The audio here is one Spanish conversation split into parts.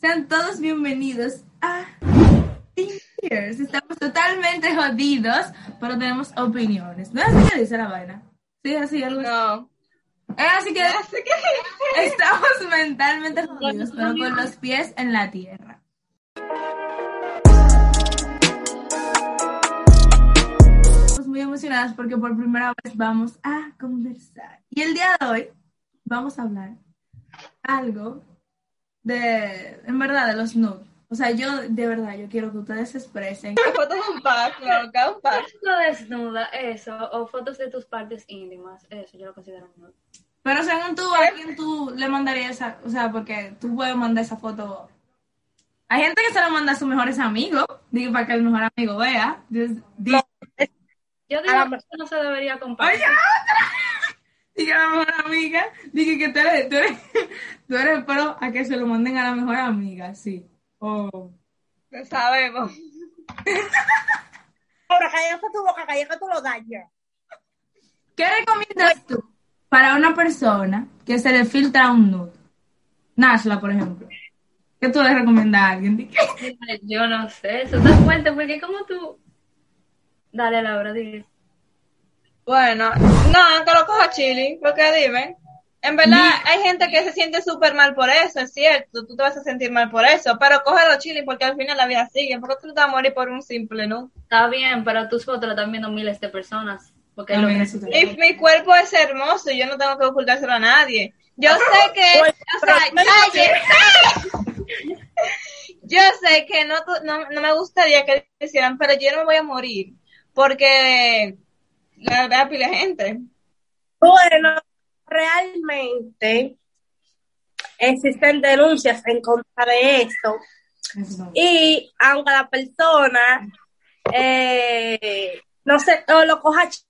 sean todos bienvenidos a Teen Tears. Estamos totalmente jodidos, pero tenemos opiniones. ¿No es así que dice la vaina? Sí, así, algo así. No. Es así que estamos mentalmente jodidos, pero con los pies en la tierra. Estamos muy emocionadas porque por primera vez vamos a conversar. Y el día de hoy vamos a hablar algo de, en verdad, de los nudes. O sea, yo, de verdad, yo quiero que ustedes se expresen. Fotos en pack, loca, un pack. Foto desnuda, eso, o fotos de tus partes íntimas, eso yo lo considero nude. Pero según tú, ¿a quién tú le mandarías esa? O sea, porque tú puedes mandar esa foto. Hay gente que se la manda a sus mejores amigos, digo, para que el mejor amigo vea. Just- di- Yo digo que eso no se debería compartir. Oye, otra. Diga a la mejor amiga, dije que tú eres, tú eres, tú eres pro a que se lo manden a la mejor amiga, sí. Oh. Lo sabemos. Ahora cállate tu boca, cállate tú lo dañas. ¿Qué recomiendas tú para una persona que se le filtra un nude? Nashla, por ejemplo. ¿Qué tú le recomiendas a alguien? Yo no sé, eso te cuenta, porque como tú... Dale, Laura, dile. Bueno, no, que lo coja chili, porque dime. En verdad, hay gente que se siente súper mal por eso, es cierto, tú te vas a sentir mal por eso, pero cógelo chili porque al final la vida sigue, porque tú te vas a morir por un simple, ¿no? Está bien, pero tus fotos las están viendo miles de personas. Porque es lo que. Y mi cuerpo es hermoso, yo no tengo que ocultárselo a nadie. Yo sé que, o sea, yo sé que no, tu- no, no me gustaría que hicieran, pero yo no me voy a morir, porque la verdad pila gente. Bueno, realmente existen denuncias en contra de esto Eso no. y aunque la persona eh, no sé, o lo coja ch-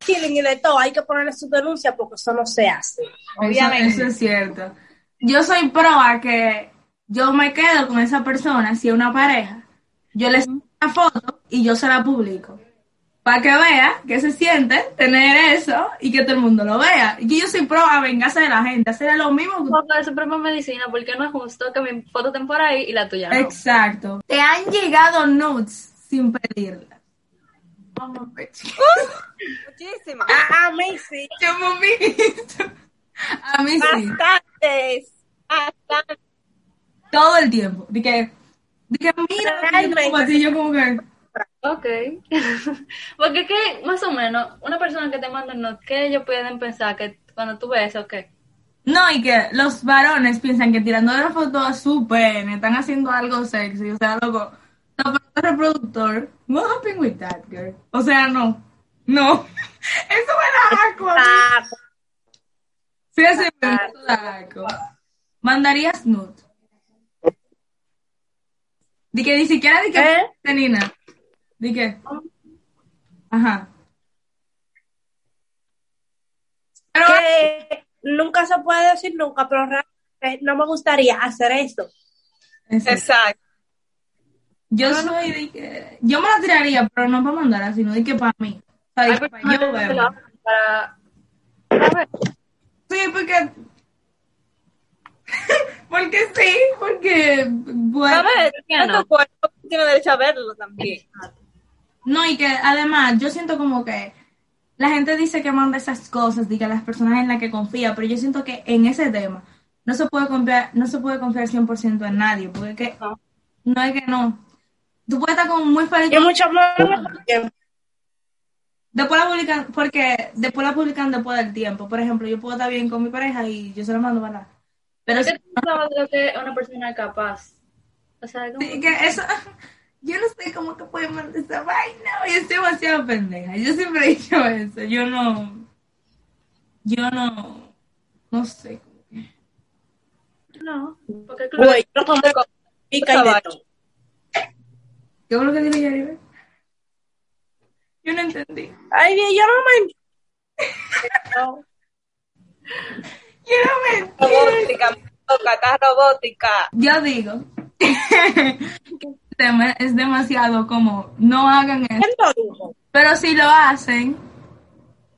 chilling y de todo, hay que ponerle su denuncia porque eso no se hace. Eso, Obviamente. eso es cierto. Yo soy pro a que yo me quedo con esa persona, si es una pareja, yo le saco una foto y yo se la publico. Para que vea que se siente tener eso y que todo el mundo lo vea. Y que yo soy pro a vengarse de la gente, hacer lo mismo que de su propia medicina, porque no es justo que mi foto estén por ahí y la tuya no. Exacto. Te han llegado nudes sin pedirlas. Vamos a ver. Muchísimo. A, mí sí, Yo me he visto. A mí sí. bastantes. Bastante. Todo el tiempo. De que, de que mira, como así, yo como que. Ok. porque es que, más o menos, una persona que te manda no, que ellos pueden pensar que cuando tú ves eso, que No, y que los varones piensan que tirando la foto a su pene están haciendo algo sexy. O sea, loco, no, pero reproductor, no happen with that, girl. O sea, no. No. Eso me da asco. Sí, me da asco. Mandarías nude. Di que ni siquiera di que ¿Eh? Nina. Di que. Ajá. Pero que nunca se puede decir nunca, pero realmente no me gustaría hacer esto. Exacto. Yo soy de que. Yo me la tiraría, pero no para mandar, sino de que para mí. O sea, de que para yo verlo. para, para ver. Sí, porque. porque sí, porque. Bueno. A ver, qué no? tu cuerpo, tiene derecho a verlo también. No, y que además yo siento como que la gente dice que manda esas cosas, diga las personas en las que confía, pero yo siento que en ese tema no se puede confiar, no se puede confiar 100% en nadie, porque es que No. no es que no. Tú puedes estar como muy feliz. Y tiempo. Después la publican, porque después la publican después del tiempo. Por ejemplo, yo puedo estar bien con mi pareja y yo se la mando para Pero ¿Qué sí, tú sabes lo que una persona es capaz? O sea, como- sí, que eso, yo no sé cómo que pueden mandar esa vaina, yo estoy demasiado pendeja. Yo siempre he dicho eso, yo no, yo no, no sé. No, porque claro, Güey, yo como pica y de todo. ¿Qué fue lo que dijo Yaribel? Yo no entendí. Ay, yo no me... No. Yo no me Robótica, toca, está robótica. Yo digo tema es demasiado como no hagan eso. ¿Quién lo dijo? Pero si lo hacen,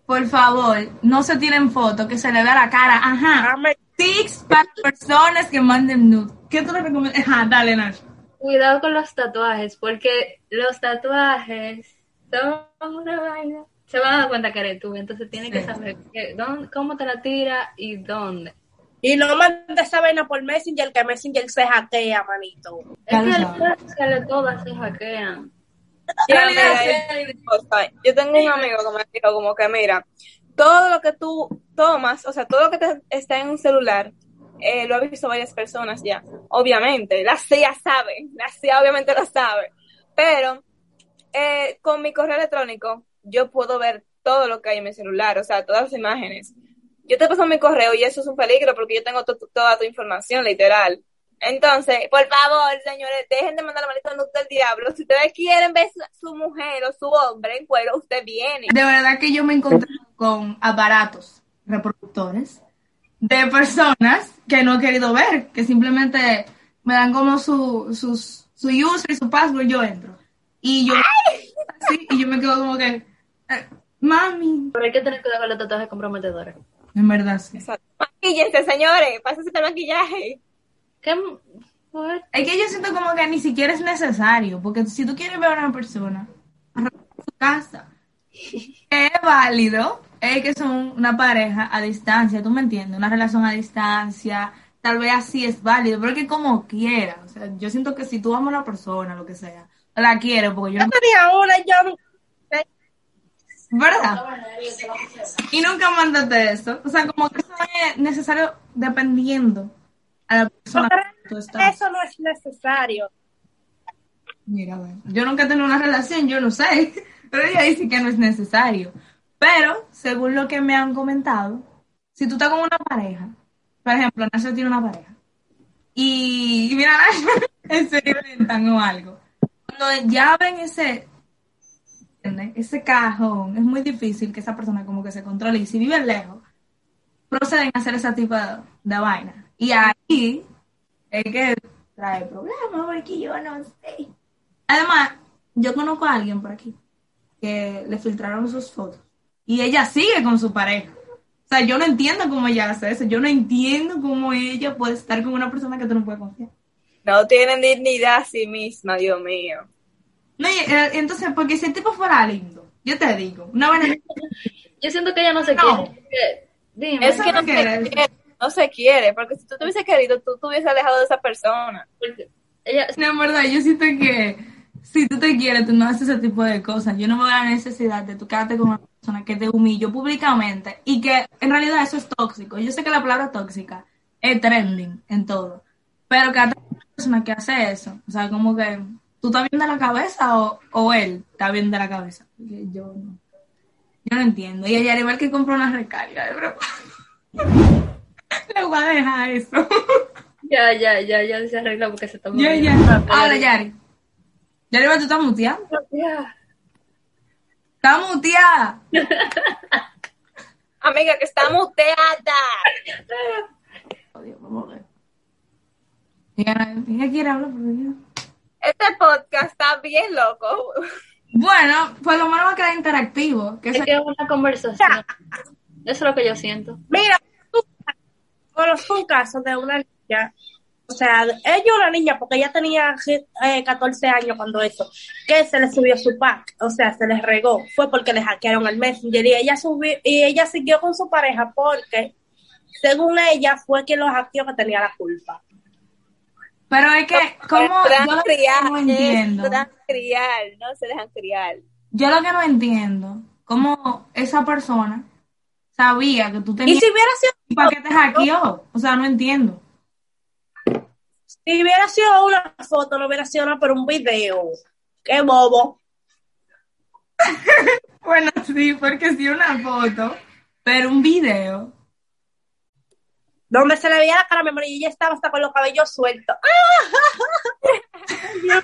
por favor, no se tiren fotos, que se le vea la cara. Ajá. Tics para personas que manden nude. ¿Qué tú le recomiendas? Ajá, dale, Nacho. cuidado con los tatuajes, porque los tatuajes son una vaina. Se van a dar cuenta que eres tú, entonces tienes que saber que, dónde- cómo te la tira y dónde. Y no mandes esa vaina por Messenger, que Messenger se hackea, manito. Es que las redes todas se hackean. Yo tengo un amigo que me dijo como que, mira, todo lo que tú tomas, o sea, todo lo que te- está en un celular, eh, lo ha visto varias personas ya, obviamente, la CIA sabe, la CIA obviamente lo sabe, pero eh, con mi correo electrónico yo puedo ver todo lo que hay en mi celular, o sea, todas las imágenes. Yo te paso mi correo y eso es un peligro porque yo tengo to- to- toda tu información, literal. Entonces, por favor, señores, dejen de mandar la maldita luz del diablo. Si ustedes quieren ver su, su mujer o su hombre en cuero, usted viene. De verdad que yo me encontré con aparatos reproductores de personas que no he querido ver, que simplemente me dan como su, sus, su user y su password, yo entro. Y yo, así, y yo me quedo como que, eh, mami, Pero hay que tener cuidado con los tatuajes comprometedores. En verdad sí. Exacto. Maquíllense, señores, pásense el maquillaje. ¿Qué? What? Es que yo siento como que ni siquiera es necesario, porque si tú quieres ver a una persona, su casa. Es válido, es que son una pareja a distancia, tú me entiendes, una relación a distancia, tal vez así es válido, pero es que como quiera, o sea, yo siento que si tú amas a una persona, lo que sea, la quiero, porque yo Yo no, tenía una, yo ¿verdad? Y nunca mandaste eso, o sea, como que eso es necesario dependiendo a la persona que tú estás. eso no es necesario. Mira, bueno, yo nunca he tenido una relación, yo no sé, pero ella dice que no es necesario. Pero, según lo que me han comentado, si tú estás con una pareja, por ejemplo, Nacho tiene una pareja, y, y mira, Nacho, inventan o algo. Cuando ya ven ese, ese cajón, es muy difícil que esa persona como que se controle, y si viven lejos, proceden a hacer ese tipo de, de vaina. Y ahí es que trae problemas, porque yo no sé. Además, yo conozco a alguien por aquí que le filtraron sus fotos y ella sigue con su pareja. O sea, yo no entiendo cómo ella hace eso. Yo no entiendo cómo ella puede estar con una persona que tú no puedes confiar. No tienen dignidad a sí misma, Dios mío. No, y, eh, entonces, porque si el tipo fuera lindo, yo te digo, una buena... Yo siento que ella no se No. quiere. Dime, Es que no no se quiere, no se quiere, porque si tú te hubiese querido, tú te hubieses alejado de esa persona. porque ella, No, en verdad, yo siento que si tú te quieres, tú no haces ese tipo de cosas. Yo no veo la necesidad de tú quedarte con una persona que te humilló públicamente y que en realidad eso es tóxico. Yo sé que la palabra tóxica es trending en todo, pero quedarte con una persona que hace eso, o sea, como que tú estás bien de la cabeza o, o él está bien de la cabeza. Porque yo no. Yo no entiendo. Y al igual que compró una recarga de broma. Le voy a dejar eso. ya, ya, ya, ya se arregla porque se está ya, ya. Ahora, Yari. Yari, tú estás muteando. Ya. Está muteada. Amiga, que está muteada. Dios, vamos a ver. Ella, ella quiere hablar, pero yo... Este podcast está bien loco. Bueno, por lo menos va a quedar interactivo. Que Es es una conversación. Eso es lo que yo siento. Mira, tú- conozco un caso de una niña, o sea, ella una niña, porque ella tenía eh, 14 años cuando eso, que se le subió su pack, o sea, se les regó, fue porque le hackearon el Messenger y ella subió, y ella siguió con su pareja porque, según ella, fue quien lo hackeó que tenía la culpa. Pero es que, ¿cómo? Yo lo que no entiendo. Se dejan criar, no se dejan criar. Yo lo que no entiendo, cómo esa persona sabía que tú Y tenías... si hubiera sido, ¿Y para qué te hackeó? O sea, no entiendo. si hubiera sido una foto, no hubiera sido nada, pero un video. Qué bobo. Bueno, sí, porque sí una foto, pero un video. Donde se le veía la cara a mi amor y ella estaba hasta con los cabellos sueltos. Mío.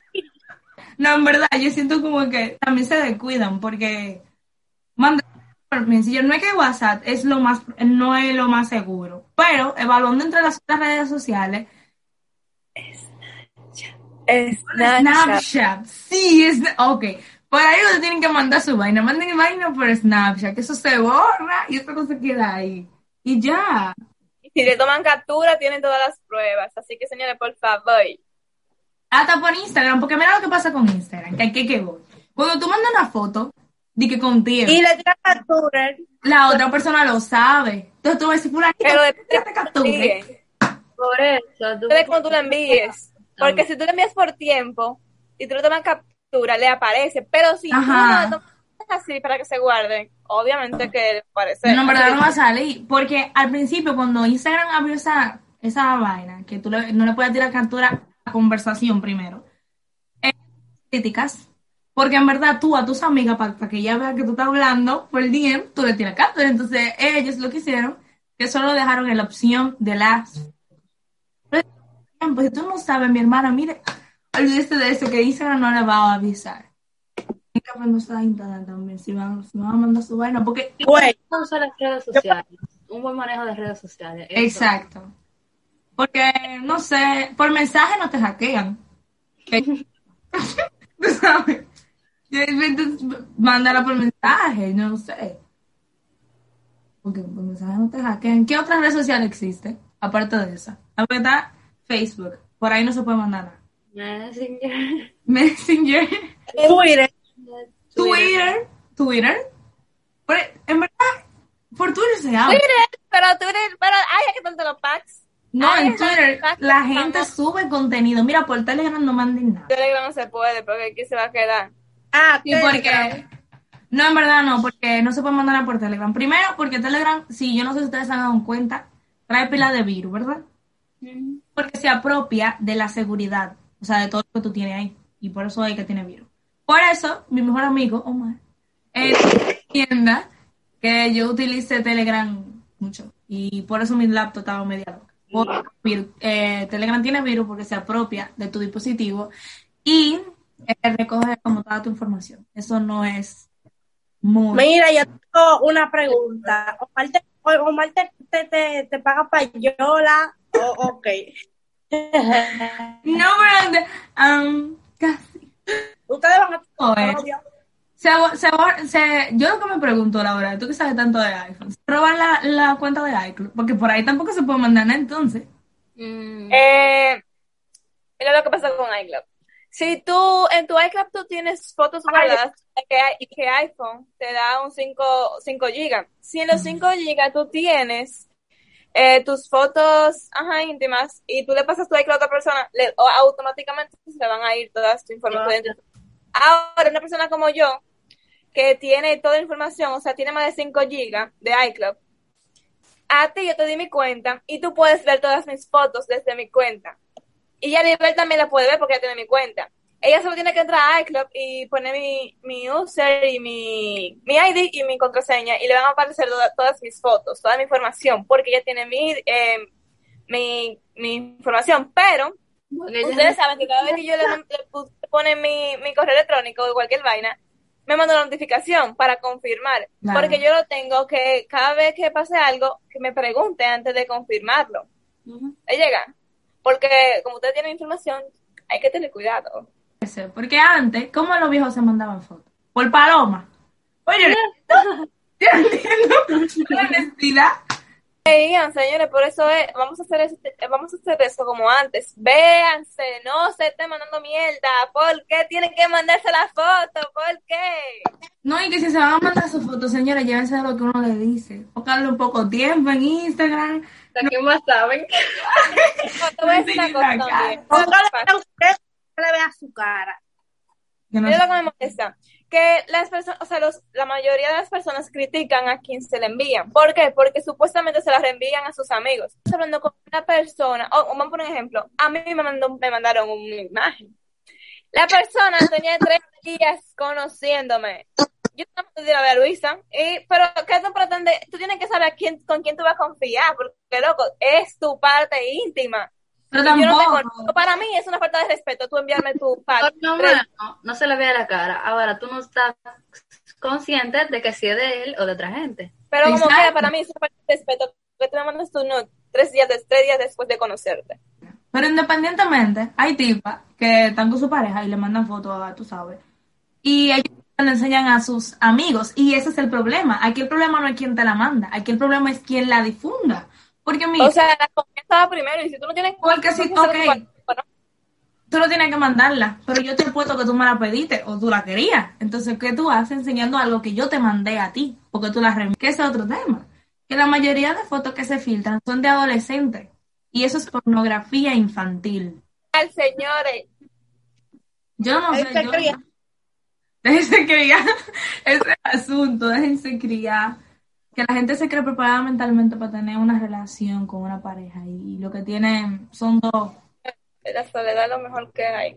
No, en verdad, yo siento como que también se descuidan porque manda por Messenger. No es que WhatsApp es lo más, no es lo más seguro, pero evaluando entre las otras redes sociales, Snapchat. Snapchat, sí, es, ok. Por ahí ustedes tienen que mandar su vaina, manden vaina por Snapchat, que eso se borra y no se queda ahí. Y ya. Si le toman captura, tienen todas las pruebas. Así que, señores, por favor. Hasta por Instagram, porque mira lo que pasa con Instagram, que aquí que voy. Cuando tú mandas una foto, di que contigo, Y le tira captura. la otra persona lo sabe. Entonces tú vas a decir, fulanito, Pero depende que de te capture. Por eso, tú cómo tú lo envíes. Porque si tú lo envías por tiempo y tú le tomas captura, le aparece. Pero si Ajá. tú no lo tomas así para que se guarde, obviamente que le aparece. No, en verdad no va a salir. Porque al principio, cuando Instagram abrió esa, esa vaina, que tú le- no le puedes tirar captura a conversación primero, eh, críticas. Porque en verdad tú a tus amigas, para que ella vea que tú estás hablando por el DM, tú le tiras captura. Entonces ellos lo que hicieron, que solo dejaron en la opción de las... Pues tú no sabes, mi hermana, mire, olvídese de eso, que Instagram no le va a avisar. Que aprender a Instagram también, si van, si van a mandar su vaina, porque Güey, usar las redes sociales. Un buen manejo de redes sociales. eso. Exacto. Porque, no sé, por mensaje no te hackean. Tú sabes. Mándala por mensaje, no sé. Porque por mensaje no te hackean. ¿Qué otra red social existe? Aparte de esa. La verdad, Facebook. Por ahí no se puede mandar nada. Messenger. Messenger, Twitter. Twitter, Twitter. Por- en verdad, por Twitter se habla. Twitter, pero Twitter, pero ay, que tanto los packs. No, Ay, en Twitter la gente sube contenido. Mira, por Telegram no manden nada. Telegram no se puede, porque aquí se va a quedar. Ah, Sí, porque... No, en verdad no, porque no se puede mandar nada por Telegram. Primero, porque Telegram, si yo no sé si ustedes se han dado cuenta, trae pila de virus, ¿verdad? Porque se apropia de la seguridad, o sea, de todo lo que tú tienes ahí. Y por eso hay que tiene virus. Por eso, mi mejor amigo, Omar, él tienda que yo utilice Telegram mucho. Y por eso mi laptop estaba media loca. Por virus. Eh, Telegram tiene virus porque se apropia de tu dispositivo y eh, recoge como toda tu información. Eso no es muy... Mira, yo tengo una pregunta. Omar te, Omar te, te, te, paga payola. Oh, ok. No, pero um. Ustedes van a novio. Se, se, se- yo lo que me pregunto, Laura, tú que sabes tanto de iPhone, ¿se roban la, la cuenta de iCloud? Porque por ahí tampoco se puede mandar nada entonces. Mm. Eh, mira lo que pasa con iCloud. Si tú en tu iCloud tú tienes fotos guardadas que, que iPhone te da un 5, 5 GB. Si en los 5 GB tú tienes eh, tus fotos ajá, íntimas y tú le pasas tu iCloud a otra persona, le- o automáticamente se le van a ir todas tu información. Ahora, una persona como yo, que tiene toda la información, o sea, tiene más de 5 GB de iCloud, a ti yo te di mi cuenta y tú puedes ver todas mis fotos desde mi cuenta. Y ya Nivel también la puede ver porque ya tiene mi cuenta. Ella solo tiene que entrar a iCloud y poner mi, mi user y mi, mi ID y mi contraseña y le van a aparecer toda- todas mis fotos, toda mi información, porque ella tiene mi, eh, mi, mi información. Pero Porque ella- ustedes saben que cada vez que yo le, le pone mi, mi correo electrónico o cualquier vaina, me manda una notificación para confirmar. Claro. Porque yo lo tengo que cada vez que pase algo, que me pregunte antes de confirmarlo. ¿Le llega? Porque como ustedes tienen información, hay que tener cuidado. Porque antes, ¿cómo los viejos se mandaban fotos? Por paloma. Oye, yo no entiendo la necesidad. Vean, señores, por eso es, vamos a hacer eso, vamos a hacer eso como antes. Véanse, no se estén mandando mierda. ¿Por qué tienen que mandarse la foto? ¿Por qué? No, y que si se van a mandar sus fotos, señores, llévense de lo que uno le dice. Pónganle un poco tiempo en Instagram. ¿De qué más saben? No, te voy a decir una cosa le vea su cara. Que no sé. lo que me molesta. Que las personas, o sea, los, la mayoría de las personas critican a quien se le envían. ¿Por qué? Porque supuestamente se las reenvían a sus amigos. Estoy hablando con una persona, o o vamos a poner un ejemplo. A mí me, mandó, me mandaron una imagen. La persona tenía tres días conociéndome. yo te voy a ver a Luisa, y, pero ¿qué tú pretendes? Tú tienes que saber quién, con quién tú vas a confiar, porque, loco, es tu parte íntima. Pero Y yo no tampoco. Para mí es una falta de respeto tú enviarme tu pack. No, no, no se le ve a la cara. Ahora, tú no estás consciente de que si es de él o de otra gente. pero como Exacto. quiera, para mí es una falta de respeto que tú me mandas tu nude tres días, des- tres días después de conocerte. Pero independientemente, hay tipas que están con su pareja y le mandan fotos, a, tú sabes. Y ellos le enseñan a sus amigos. Y ese es el problema. Aquí el problema no es quién te la manda. Aquí el problema es quién la difunda. Porque mira, O sea, la va primero y si tú no tienes Porque confianza, ok. bueno, tú no tienes que mandarla. Pero yo te he puesto que tú me la pediste o tú la querías. Entonces, ¿qué tú haces enseñando algo que yo te mandé a ti? Porque tú la remi- Que ese es otro tema. Que la mayoría de fotos que se filtran son de adolescentes. Y eso es pornografía infantil. al señores, Yo no sé. Déjense yo- criar. Déjense criar. Ese es el asunto. Déjense criar. Que la gente se cree preparada mentalmente para tener una relación con una pareja. Y lo que tienen son dos. la soledad es lo mejor que hay.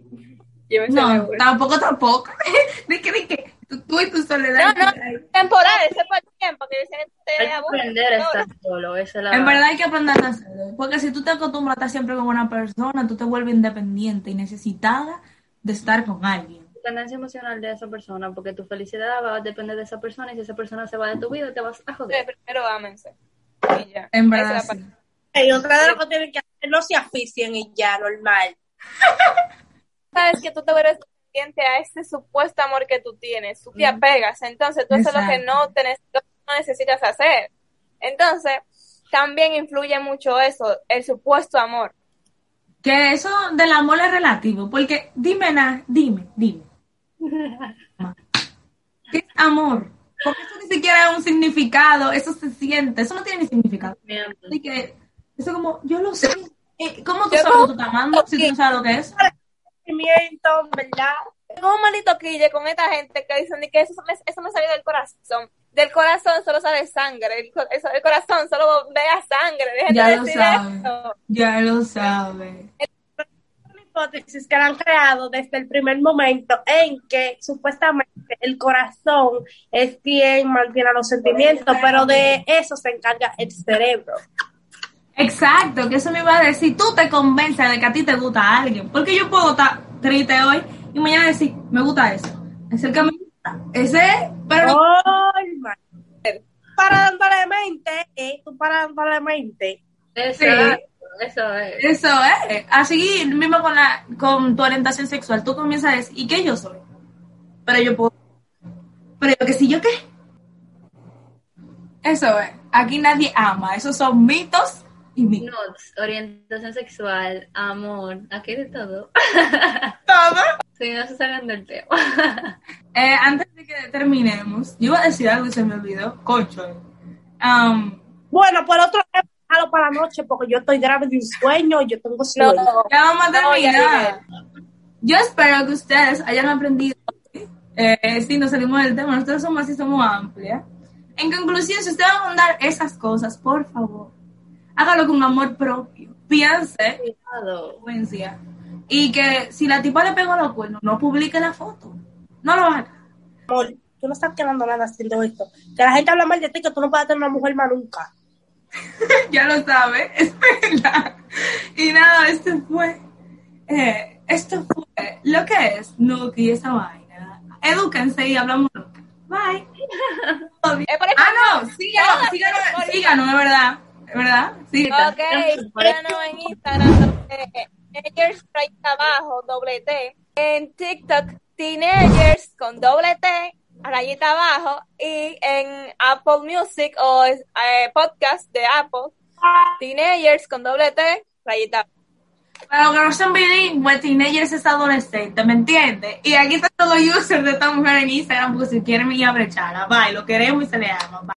Llévense No, tampoco, tampoco. Di que, di que. Tú, tú y tu soledad. No, no, temporal, ese fue el tiempo que dicen Hay te que aburre. aprender a estar solo. Esa es la... En verdad hay que aprender a hacerlo. Porque si tú te acostumbras a estar siempre con una persona, tú te vuelves independiente y necesitada de estar con alguien. Dependencia emocional de esa persona, porque tu felicidad va a depender de esa persona y si esa persona se va de tu vida te vas a joder. Primero ámense. Y ya. En verdad, sí. Y otra de lo que tienen que hacer, no se asfixien y ya, normal. Sabes que tú te vuelves dependiente a ese supuesto amor que tú tienes. Tú te apegas. Entonces, tú haces lo que no, te ne- no necesitas hacer. Entonces, también influye mucho eso, el supuesto amor. Que eso del amor es relativo. Porque dime, na, dime, dime. ¿Qué es amor? Porque eso ni siquiera es un significado. Eso se siente. Eso no tiene ni significado. Así que, eso como, yo lo sé. Eh, ¿Cómo tú Yo sabes que no- tú estás amando si tú no sabes lo que es? Sentimiento, ¿verdad? Tengo un maldito quille con esta gente que dicen que eso me, eso me salió del corazón. Del corazón solo sale sangre. El, el corazón solo vea sangre. Dejen Ya de lo eso. Ya lo sabes. una hipótesis que han creado desde el primer momento en que supuestamente el corazón es quien mantiene los sentimientos, pero de eso se encarga el cerebro. Exacto, que eso me iba a decir. Tú te convences de que a ti te gusta alguien. Porque yo puedo estar triste hoy y mañana decir, me gusta eso. Es el que me gusta. Ese, pero man. Para dándole mente, eh, tú para dándole mente. Sí. Eso es. eso es. Así mismo con, la, con tu orientación sexual. Tú comienzas a decir, ¿y qué yo soy? Pero yo puedo. Pero yo que si yo qué. Eso es. Aquí nadie ama. Esos son mitos y mitos. Orientación sexual, amor, aquí de todo. Todo. Si no se salgan del tema. Eh, antes de que terminemos, yo iba a decir algo y se me olvidó. Cocho. Um, Bueno, por otro lado, la noche porque yo estoy grave de un sueño yo tengo No, sueño. ya vamos a No, terminar. Yo espero que ustedes hayan aprendido. Eh, si nos salimos del tema, nosotros somos así, somos amplias. En conclusión, si ustedes van a mandar esas cosas, por favor, hágalo con amor propio. Piense, Cuidado. Y que si la tipa le pegó los cuernos, no publique la foto. No lo haga. Amor, tú no estás quedando nada haciendo esto. Que la gente habla mal de ti, que tú no puedes tener una mujer más nunca. ya lo sabe, es verdad. Y nada, este fue, eh, esto fue lo que es Nuki, esa vaina. Edúquense y hablamos nunca. Bye. Ah, no, síganos, síganos, síganos, es verdad, es verdad. Sí, Ok, síganos en Instagram, eh, Teenagers rayita abajo, doble T. En TikTok, Teenagers con doble T, rayita abajo. Y en Apple Music o eh, podcast de Apple, Teenagers con doble T, rayita abajo. Para que no sean bilingües, teenagers es adolescente, ¿me entiendes? Y aquí están todos los users de esta mujer en Instagram, porque si quieren ir a bye, lo queremos y se le ama, bye.